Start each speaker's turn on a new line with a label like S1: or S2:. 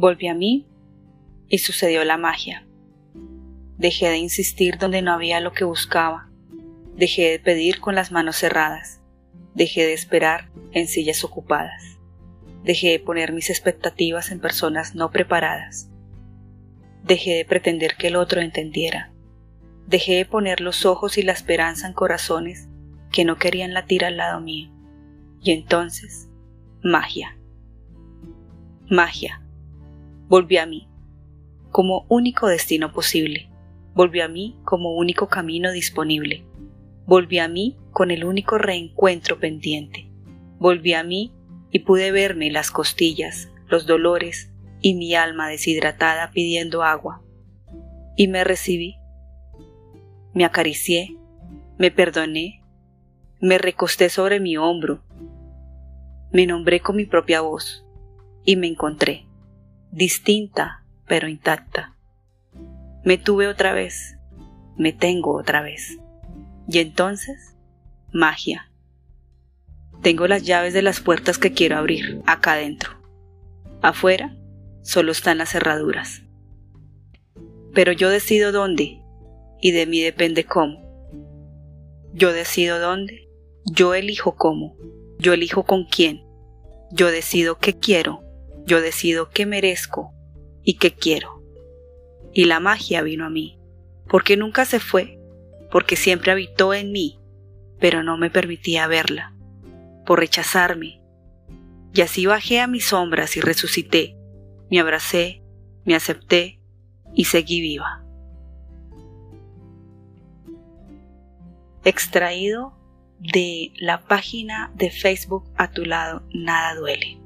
S1: Volví a mí y sucedió la magia. Dejé de insistir donde no había lo que buscaba. Dejé de pedir con las manos cerradas. Dejé de esperar en sillas ocupadas. Dejé de poner mis expectativas en personas no preparadas. Dejé de pretender que el otro entendiera. Dejé de poner los ojos y la esperanza en corazones que no querían latir al lado mío. Y entonces, magia. Magia. Volví a mí, como único destino posible. Volví a mí como único camino disponible. Volví a mí con el único reencuentro pendiente. Volví a mí y pude verme las costillas, los dolores y mi alma deshidratada pidiendo agua. Y me recibí. Me acaricié, me perdoné, me recosté sobre mi hombro, me nombré con mi propia voz y me encontré, distinta pero intacta. Me tuve otra vez, me tengo otra vez. Y entonces, magia. Tengo las llaves de las puertas que quiero abrir acá adentro. Afuera solo están las cerraduras. Pero yo decido dónde y de mí depende cómo. Yo decido dónde, yo elijo cómo, yo elijo con quién, yo decido qué quiero, yo decido qué merezco y qué quiero. Y la magia vino a mí, porque nunca se fue, porque siempre habitó en mí, pero no me permitía verla, por rechazarme. Y así bajé a mis sombras y resucité, me abracé, me acepté y seguí viva. Extraído de la página de Facebook a tu lado, nada duele.